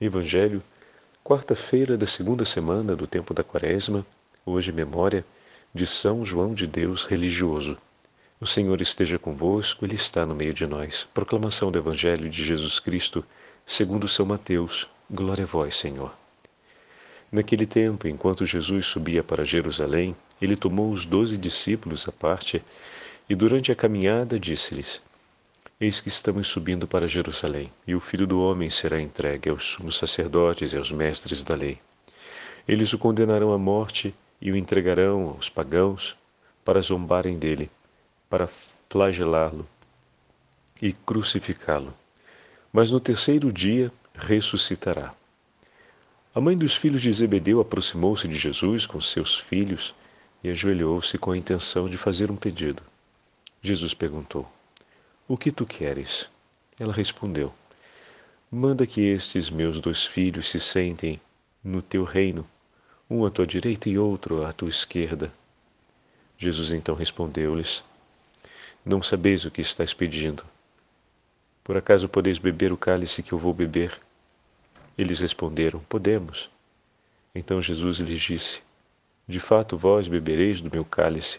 Evangelho, quarta-feira da segunda semana do tempo da Quaresma, hoje memória de São João de Deus religioso. O Senhor esteja convosco, Ele está no meio de nós. Proclamação do Evangelho de Jesus Cristo, segundo São Mateus. Glória a vós, Senhor. Naquele tempo, enquanto Jesus subia para Jerusalém, ele tomou os doze discípulos à parte e, durante a caminhada, disse-lhes: Eis que estamos subindo para Jerusalém, e o Filho do Homem será entregue aos sumos sacerdotes e aos mestres da lei. Eles o condenarão à morte e o entregarão aos pagãos para zombarem dele, para flagelá-lo e crucificá-lo. Mas no terceiro dia ressuscitará. A mãe dos filhos de Zebedeu aproximou-se de Jesus com seus filhos e ajoelhou-se com a intenção de fazer um pedido. Jesus perguntou: o que tu queres? Ela respondeu: Manda que estes meus dois filhos se sentem no teu reino, um à tua direita e outro à tua esquerda. Jesus então respondeu-lhes: Não sabeis o que estás pedindo. Por acaso podeis beber o cálice que eu vou beber? Eles responderam: Podemos. Então Jesus lhes disse: De fato, vós bebereis do meu cálice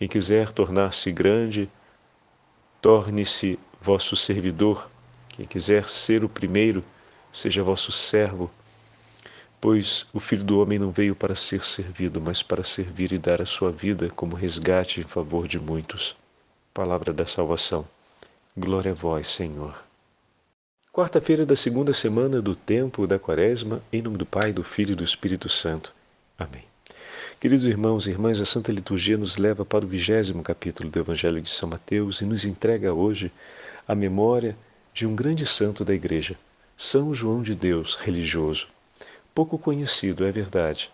Quem quiser tornar-se grande, torne-se vosso servidor. Quem quiser ser o primeiro, seja vosso servo. Pois o Filho do Homem não veio para ser servido, mas para servir e dar a sua vida como resgate em favor de muitos. Palavra da salvação. Glória a vós, Senhor. Quarta-feira da segunda semana do tempo da Quaresma, em nome do Pai, do Filho e do Espírito Santo. Amém. Queridos irmãos e irmãs, a Santa Liturgia nos leva para o vigésimo capítulo do Evangelho de São Mateus e nos entrega hoje a memória de um grande santo da Igreja, São João de Deus, religioso. Pouco conhecido, é verdade.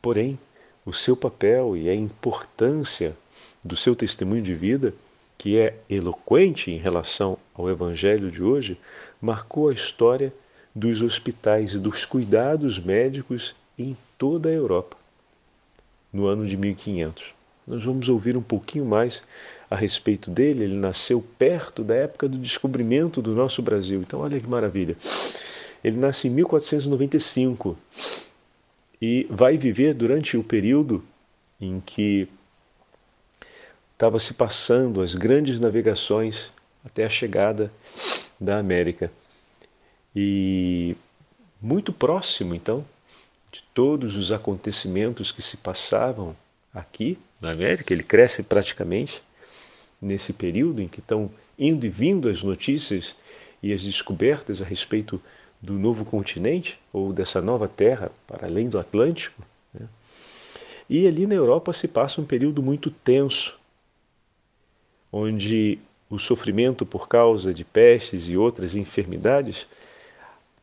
Porém, o seu papel e a importância do seu testemunho de vida, que é eloquente em relação ao Evangelho de hoje, marcou a história dos hospitais e dos cuidados médicos em toda a Europa no ano de 1500. Nós vamos ouvir um pouquinho mais a respeito dele. Ele nasceu perto da época do descobrimento do nosso Brasil. Então, olha que maravilha. Ele nasce em 1495 e vai viver durante o período em que estava se passando as grandes navegações até a chegada da América. E muito próximo, então, de todos os acontecimentos que se passavam aqui na América. Ele cresce praticamente nesse período em que estão indo e vindo as notícias e as descobertas a respeito do novo continente ou dessa nova terra para além do Atlântico. Né? E ali na Europa se passa um período muito tenso, onde o sofrimento por causa de pestes e outras enfermidades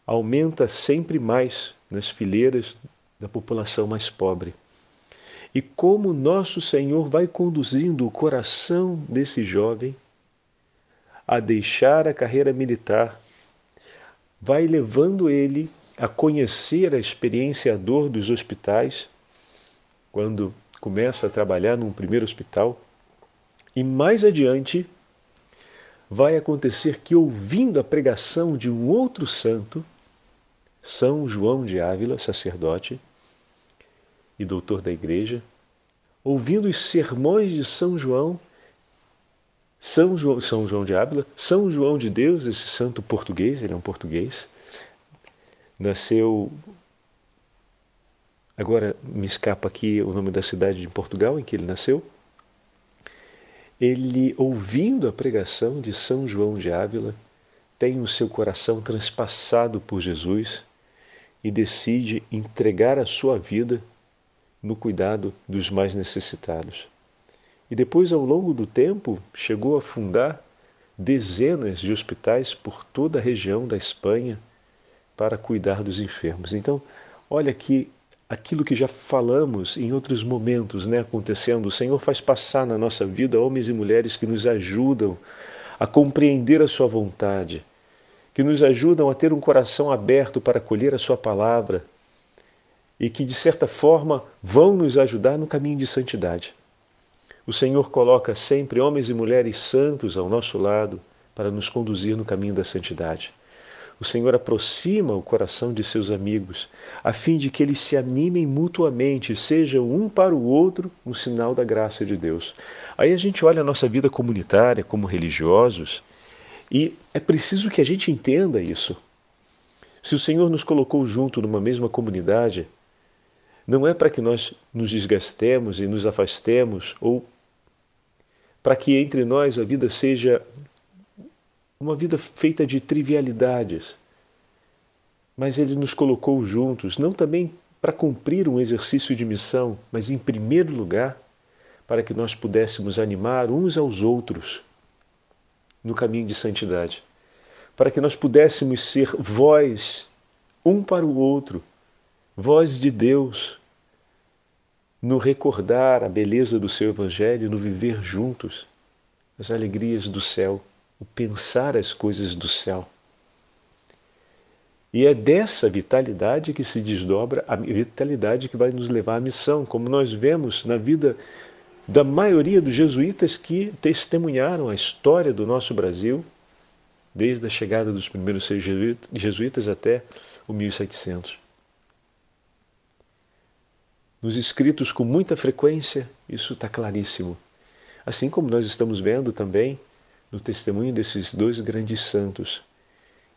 aumenta sempre mais nas fileiras da população mais pobre. E como nosso Senhor vai conduzindo o coração desse jovem a deixar a carreira militar, vai levando ele a conhecer a experiência a dor dos hospitais, quando começa a trabalhar num primeiro hospital, e mais adiante vai acontecer que, ouvindo a pregação de um outro santo, são João de Ávila, sacerdote e doutor da igreja, ouvindo os sermões de São João, São João, São João de Ávila, São João de Deus, esse santo português, ele é um português, nasceu. Agora me escapa aqui o nome da cidade de Portugal em que ele nasceu. Ele, ouvindo a pregação de São João de Ávila, tem o seu coração transpassado por Jesus e decide entregar a sua vida no cuidado dos mais necessitados. E depois, ao longo do tempo, chegou a fundar dezenas de hospitais por toda a região da Espanha, para cuidar dos enfermos. Então, olha aqui aquilo que já falamos em outros momentos, né, acontecendo. O Senhor faz passar na nossa vida homens e mulheres que nos ajudam a compreender a sua vontade, que nos ajudam a ter um coração aberto para acolher a sua palavra e que de certa forma vão nos ajudar no caminho de santidade. O Senhor coloca sempre homens e mulheres santos ao nosso lado para nos conduzir no caminho da santidade. O Senhor aproxima o coração de seus amigos, a fim de que eles se animem mutuamente, sejam um para o outro um sinal da graça de Deus. Aí a gente olha a nossa vida comunitária como religiosos e é preciso que a gente entenda isso. Se o Senhor nos colocou junto numa mesma comunidade, não é para que nós nos desgastemos e nos afastemos ou para que entre nós a vida seja uma vida feita de trivialidades. Mas Ele nos colocou juntos, não também para cumprir um exercício de missão, mas em primeiro lugar para que nós pudéssemos animar uns aos outros no caminho de santidade, para que nós pudéssemos ser voz um para o outro, voz de Deus, no recordar a beleza do seu Evangelho, no viver juntos as alegrias do céu, o pensar as coisas do céu. E é dessa vitalidade que se desdobra a vitalidade que vai nos levar à missão, como nós vemos na vida da maioria dos jesuítas que testemunharam a história do nosso Brasil, desde a chegada dos primeiros jesuítas até o 1700. Nos escritos com muita frequência, isso está claríssimo. Assim como nós estamos vendo também no testemunho desses dois grandes santos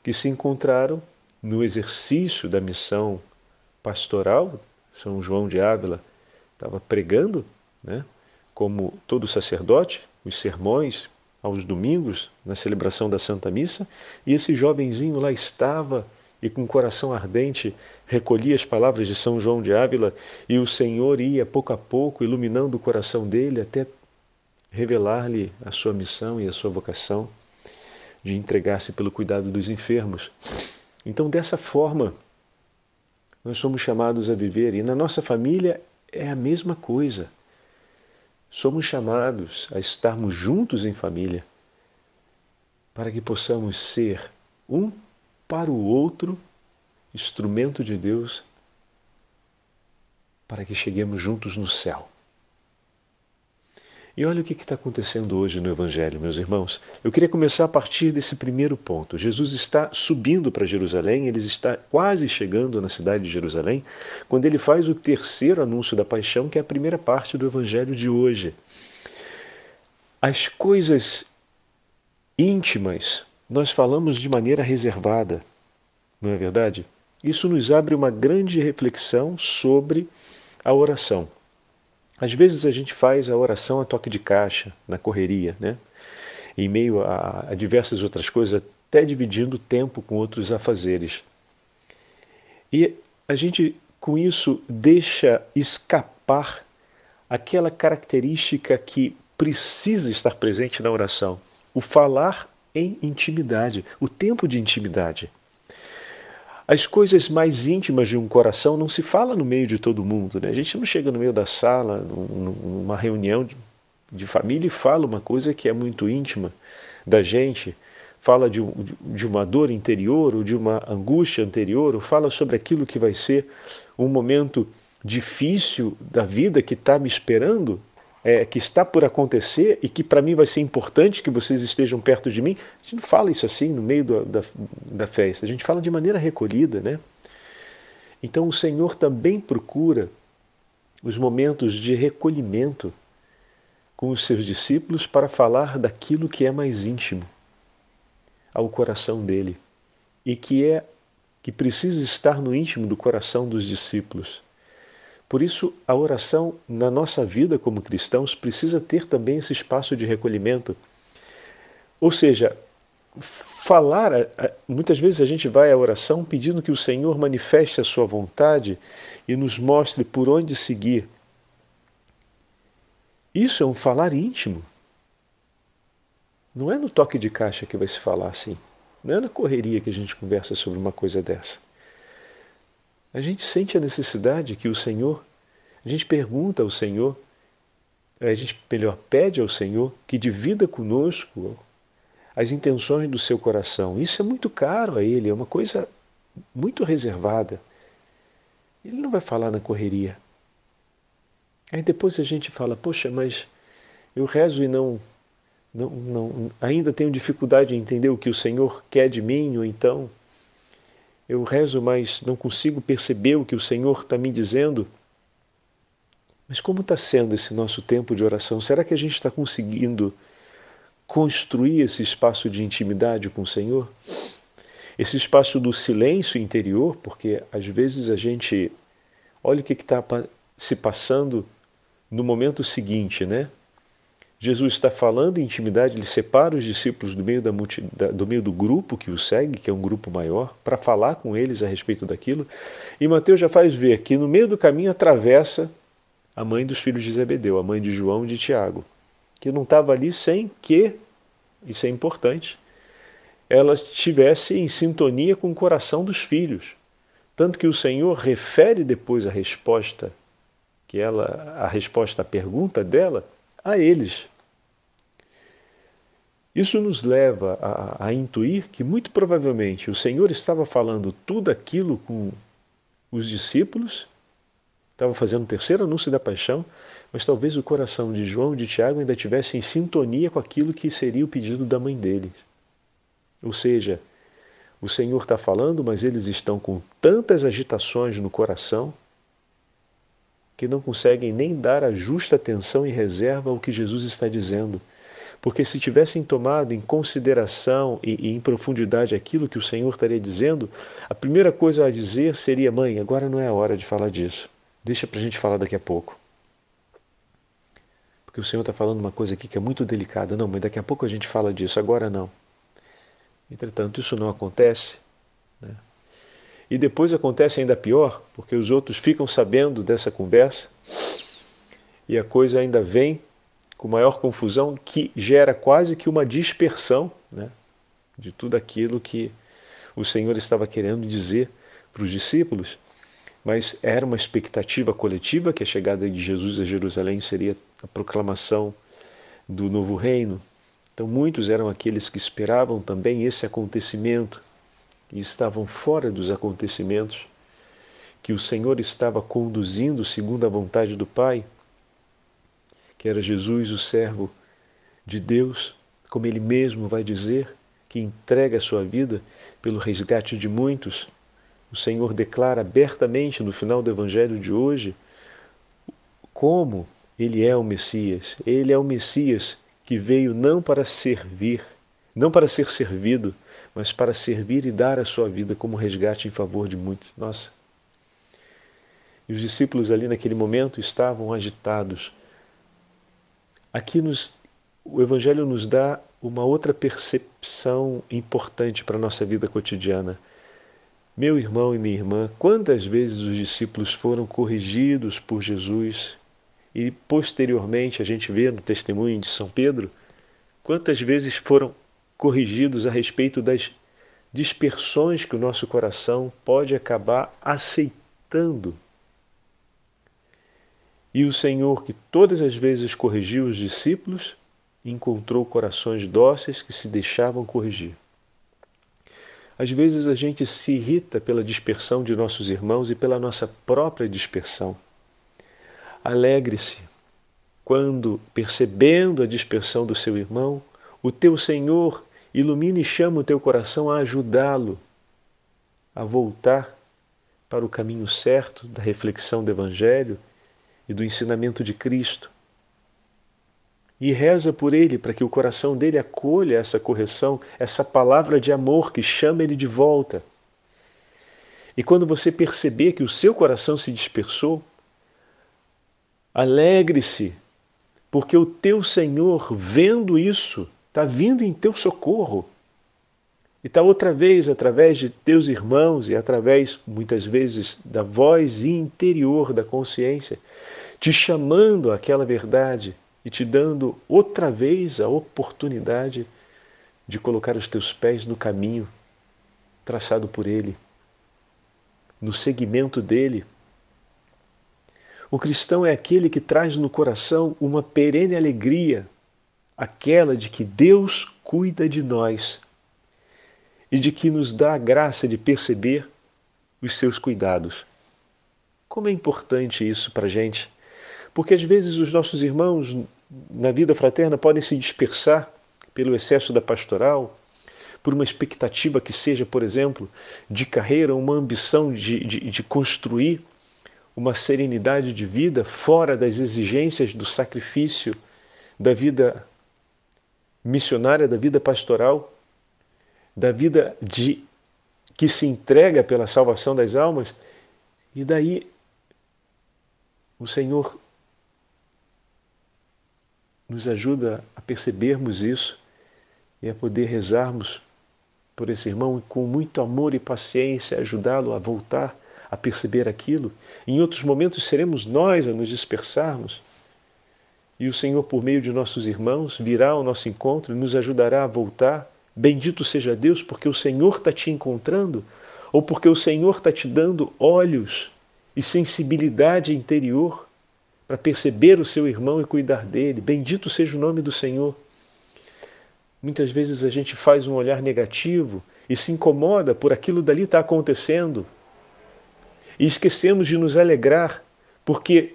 que se encontraram no exercício da missão pastoral. São João de Ávila estava pregando, né, como todo sacerdote, os sermões aos domingos, na celebração da Santa Missa, e esse jovenzinho lá estava e com coração ardente recolhia as palavras de São João de Ávila e o Senhor ia pouco a pouco iluminando o coração dele até revelar-lhe a sua missão e a sua vocação de entregar-se pelo cuidado dos enfermos. Então, dessa forma, nós somos chamados a viver e na nossa família é a mesma coisa. Somos chamados a estarmos juntos em família para que possamos ser um para o outro instrumento de Deus para que cheguemos juntos no céu. E olha o que está acontecendo hoje no Evangelho, meus irmãos. Eu queria começar a partir desse primeiro ponto. Jesus está subindo para Jerusalém, ele está quase chegando na cidade de Jerusalém, quando ele faz o terceiro anúncio da paixão, que é a primeira parte do Evangelho de hoje. As coisas íntimas nós falamos de maneira reservada, não é verdade? Isso nos abre uma grande reflexão sobre a oração. Às vezes a gente faz a oração a toque de caixa, na correria, né? em meio a, a diversas outras coisas, até dividindo tempo com outros afazeres. E a gente, com isso, deixa escapar aquela característica que precisa estar presente na oração: o falar em intimidade, o tempo de intimidade. As coisas mais íntimas de um coração não se fala no meio de todo mundo. Né? A gente não chega no meio da sala, numa reunião de, família e fala uma coisa que é muito íntima da gente, fala de, de uma dor interior ou de uma angústia anterior, ou fala sobre aquilo que vai ser um momento difícil da vida que está me esperando é, que está por acontecer e que para mim vai ser importante que vocês estejam perto de mim. A gente não fala isso assim no meio do, da, da festa, a gente fala de maneira recolhida, né? Então o Senhor também procura os momentos de recolhimento com os seus discípulos para falar daquilo que é mais íntimo ao coração dele e que é que precisa estar no íntimo do coração dos discípulos. Por isso, a oração na nossa vida como cristãos precisa ter também esse espaço de recolhimento. Ou seja, falar, muitas vezes a gente vai à oração pedindo que o Senhor manifeste a sua vontade e nos mostre por onde seguir. Isso é um falar íntimo. Não é no toque de caixa que vai se falar assim. Não é na correria que a gente conversa sobre uma coisa dessa. A gente sente a necessidade que o Senhor, a gente pergunta ao Senhor, a gente melhor pede ao Senhor que divida conosco as intenções do seu coração. Isso é muito caro a Ele, é uma coisa muito reservada. Ele não vai falar na correria. Aí depois a gente fala, poxa, mas eu rezo e não, não, não ainda tenho dificuldade em entender o que o Senhor quer de mim, ou então eu rezo, mas não consigo perceber o que o Senhor está me dizendo. Mas como está sendo esse nosso tempo de oração? Será que a gente está conseguindo construir esse espaço de intimidade com o Senhor? Esse espaço do silêncio interior, porque às vezes a gente olha o que está se passando no momento seguinte, né? Jesus está falando em intimidade, ele separa os discípulos do meio, da, do, meio do grupo que o segue, que é um grupo maior, para falar com eles a respeito daquilo. E Mateus já faz ver que no meio do caminho atravessa a mãe dos filhos de Zebedeu, a mãe de João e de Tiago, que não estava ali sem que, isso é importante, ela estivesse em sintonia com o coração dos filhos. Tanto que o Senhor refere depois a resposta que ela a resposta à pergunta dela a eles. Isso nos leva a, a, intuir que muito provavelmente o Senhor estava falando tudo aquilo com os discípulos, estava fazendo o terceiro anúncio da paixão, mas talvez o coração de João e de Tiago ainda estivesse em sintonia com aquilo que seria o pedido da mãe deles. Ou seja, o Senhor está falando, mas eles estão com tantas agitações no coração que não conseguem nem dar a justa atenção e reserva ao que Jesus está dizendo. Porque se tivessem tomado em consideração e, e, em profundidade aquilo que o Senhor estaria dizendo, a primeira coisa a dizer seria: Mãe, agora não é a hora de falar disso. Deixa para a gente falar daqui a pouco. Porque o Senhor está falando uma coisa aqui que é muito delicada. Não, mas daqui a pouco a gente fala disso, agora não. Entretanto, isso não acontece. E depois acontece ainda pior, porque os outros ficam sabendo dessa conversa e a coisa ainda vem com maior confusão, que gera quase que uma dispersão né, de tudo aquilo que o Senhor estava querendo dizer para os discípulos. Mas era uma expectativa coletiva que a chegada de Jesus a Jerusalém seria a proclamação do novo reino. Então, muitos eram aqueles que esperavam também esse acontecimento e estavam fora dos acontecimentos que o Senhor estava conduzindo segundo a vontade do Pai, que era Jesus, o servo de Deus, como ele mesmo vai dizer, que entrega a sua vida pelo resgate de muitos. O Senhor declara abertamente no final do evangelho de hoje como ele é o Messias. Ele é o Messias que veio não para servir, não para ser servido, mas para servir e dar a sua vida como resgate em favor de muitos. Nossa. E os discípulos ali naquele momento estavam agitados. Aqui nos, o Evangelho nos dá uma outra percepção importante para a nossa vida cotidiana. Meu irmão e minha irmã, quantas vezes os discípulos foram corrigidos por Jesus e posteriormente a gente vê no testemunho de São Pedro, quantas vezes foram corrigidos a respeito das dispersões que o nosso coração pode acabar aceitando. E o Senhor, que todas as vezes corrigiu os discípulos, encontrou corações dóceis que se deixavam corrigir. Às vezes a gente se irrita pela dispersão de nossos irmãos e pela nossa própria dispersão. Alegre-se quando, percebendo a dispersão do seu irmão, o teu Senhor ilumina e chama o teu coração a ajudá-lo a voltar para o caminho certo da reflexão do Evangelho e do ensinamento de Cristo. E reza por ele para que o coração dele acolha essa correção, essa palavra de amor que chama ele de volta. E quando você perceber que o seu coração se dispersou, alegre-se, porque o teu Senhor, vendo isso, está vindo em teu socorro. E está outra vez, através de teus irmãos e através, muitas vezes, da voz interior da consciência, te chamando àquela verdade e te dando outra vez a oportunidade de colocar os teus pés no caminho traçado por Ele. no seguimento dele. O cristão é aquele que traz no coração uma perene alegria, aquela de que Deus cuida de nós e de que nos dá a graça de perceber os seus cuidados. Como é importante isso para a gente, porque às vezes os nossos irmãos na vida fraterna podem se dispersar pelo excesso da pastoral, por uma expectativa que seja, por exemplo, de carreira, uma ambição de, de, de construir uma serenidade de vida fora das exigências do sacrifício da vida missionária, da vida pastoral, da vida de que se entrega pela salvação das almas, e daí o Senhor nos ajuda a percebermos isso e a poder rezarmos por esse irmão com muito amor e paciência, ajudá-lo a voltar a perceber aquilo. Em outros momentos seremos nós a nos dispersarmos. E o Senhor, por meio de nossos irmãos, virá ao nosso encontro e nos ajudará a voltar. Bendito seja Deus, porque o Senhor está te encontrando, ou porque o Senhor está te dando olhos e sensibilidade interior para perceber o seu irmão e cuidar dele. Bendito seja o nome do Senhor. Muitas vezes a gente faz um olhar negativo e se incomoda por aquilo dali está acontecendo. E esquecemos de nos alegrar, porque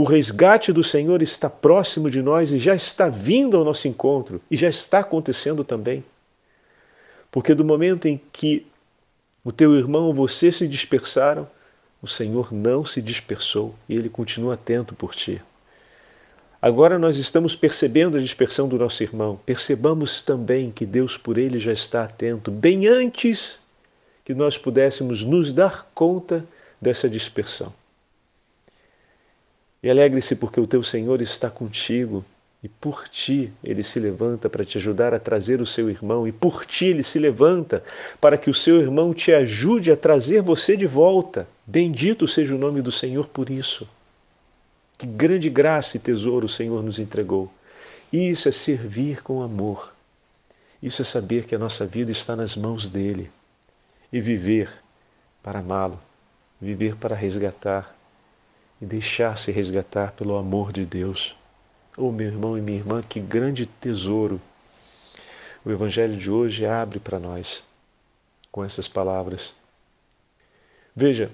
o resgate do Senhor está próximo de nós e já está vindo ao nosso encontro e já está acontecendo também. Porque do momento em que o teu irmão ou você se dispersaram, o Senhor não se dispersou e ele continua atento por ti. Agora nós estamos percebendo a dispersão do nosso irmão. Percebamos também que Deus por ele já está atento, bem antes que nós pudéssemos nos dar conta dessa dispersão. E alegre-se porque o teu Senhor está contigo e por ti ele se levanta para te ajudar a trazer o seu irmão, e por ti ele se levanta para que o seu irmão te ajude a trazer você de volta. Bendito seja o nome do Senhor por isso. Que grande graça e tesouro o Senhor nos entregou. Isso é servir com amor. Isso é saber que a nossa vida está nas mãos dele e viver para amá-lo, viver para resgatar e deixar-se resgatar pelo amor de Deus. Oh, meu irmão e minha irmã, que grande tesouro o Evangelho de hoje abre para nós com essas palavras. Veja,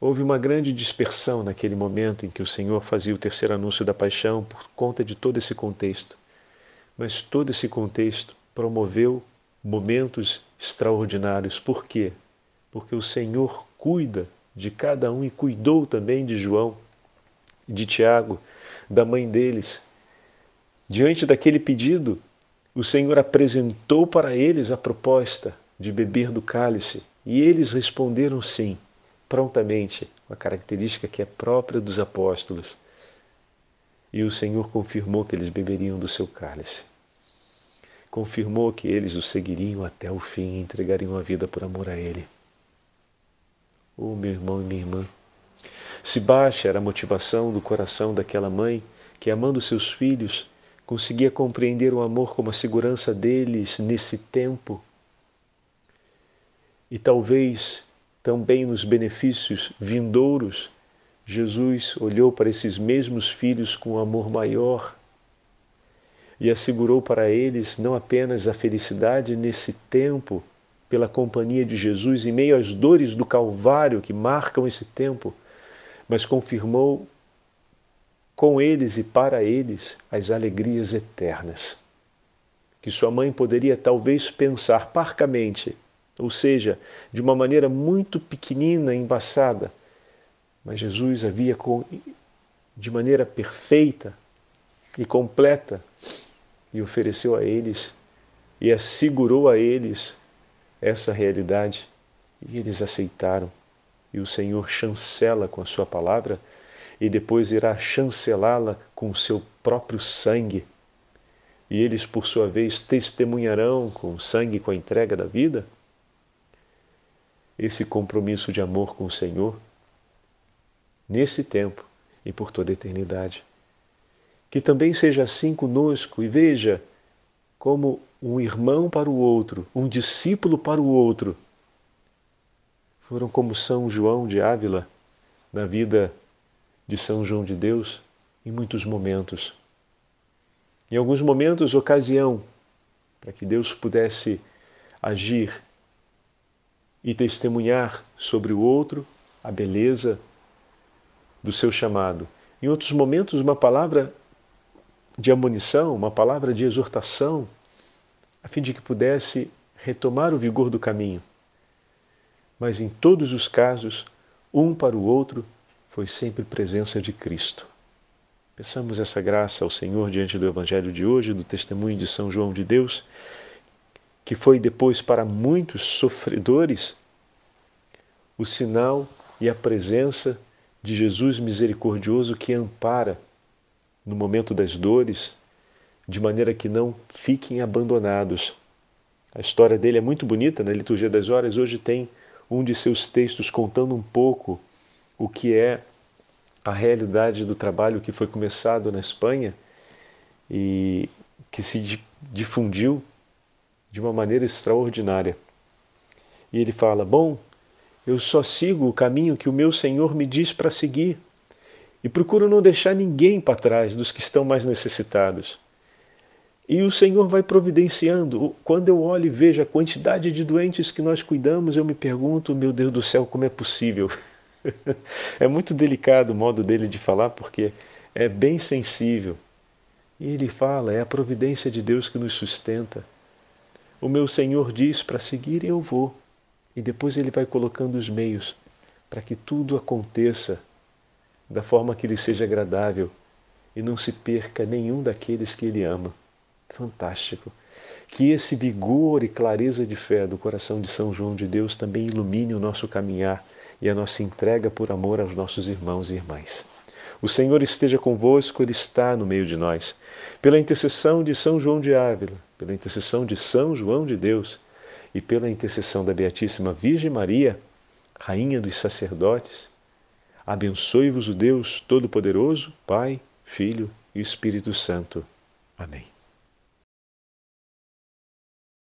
Houve uma grande dispersão naquele momento em que o Senhor fazia o terceiro anúncio da paixão por conta de todo esse contexto. Mas todo esse contexto promoveu momentos extraordinários. Por quê? Porque o Senhor cuida de cada um e cuidou também de João, de Tiago, da mãe deles. Diante daquele pedido, o Senhor apresentou para eles a proposta de beber do cálice e eles responderam sim prontamente, uma característica que é própria dos apóstolos. E o Senhor confirmou que eles beberiam do seu cálice. Confirmou que eles o seguiriam até o fim e entregariam a vida por amor a Ele. Oh, meu irmão e minha irmã, se baixa era a motivação do coração daquela mãe que, amando seus filhos, conseguia compreender o amor como a segurança deles nesse tempo. E talvez também nos benefícios vindouros, Jesus olhou para esses mesmos filhos com um amor maior e assegurou para eles não apenas a felicidade nesse tempo, pela companhia de Jesus em meio às dores do Calvário que marcam esse tempo, mas confirmou com eles e para eles as alegrias eternas. Que sua mãe poderia talvez pensar parcamente ou seja, de uma maneira muito pequenina, embaçada. Mas Jesus havia de maneira perfeita e completa e ofereceu a eles e assegurou a eles essa realidade e eles aceitaram. E o Senhor chancela com a sua palavra e depois irá chancelá-la com o seu próprio sangue. E eles, por sua vez, testemunharão com o sangue, com a entrega da vida, esse compromisso de amor com o Senhor nesse tempo e por toda a eternidade. Que também seja assim conosco e veja como um irmão para o outro, um discípulo para o outro, foram como São João de Ávila na vida de São João de Deus em muitos momentos. Em alguns momentos, ocasião para que Deus pudesse agir e testemunhar sobre o outro a beleza do seu chamado. Em outros momentos, uma palavra de amonição, uma palavra de exortação, a fim de que pudesse retomar o vigor do caminho. Mas em todos os casos, um para o outro, foi sempre presença de Cristo. Peçamos essa graça ao Senhor diante do Evangelho de hoje, do testemunho de São João de Deus, que foi depois para muitos sofredores o sinal e a presença de Jesus misericordioso que ampara no momento das dores, de maneira que não fiquem abandonados. A história dele é muito bonita na Liturgia das Horas. Hoje tem um de seus textos contando um pouco o que é a realidade do trabalho que foi começado na Espanha e que se difundiu de uma maneira extraordinária. E ele fala: Bom, eu só sigo o caminho que o meu Senhor me diz para seguir e procuro não deixar ninguém para trás dos que estão mais necessitados. E o Senhor vai providenciando. Quando eu olho e vejo a quantidade de doentes que nós cuidamos, eu me pergunto, meu Deus do céu, como é possível? é muito delicado o modo dele de falar, porque é bem sensível. E ele fala: é a providência de Deus que nos sustenta. O meu Senhor diz para seguir eu vou. E depois ele vai colocando os meios para que tudo aconteça da forma que lhe seja agradável e não se perca nenhum daqueles que ele ama. Fantástico. Que esse vigor e clareza de fé do coração de São João de Deus também ilumine o nosso caminhar e a nossa entrega por amor aos nossos irmãos e irmãs. O Senhor esteja convosco, Ele está no meio de nós. Pela intercessão de São João de Ávila, pela intercessão de São João de Deus e pela intercessão da Beatíssima Virgem Maria, Rainha dos Sacerdotes, abençoe-vos o Deus Todo-Poderoso, Pai, Filho e Espírito Santo. Amém.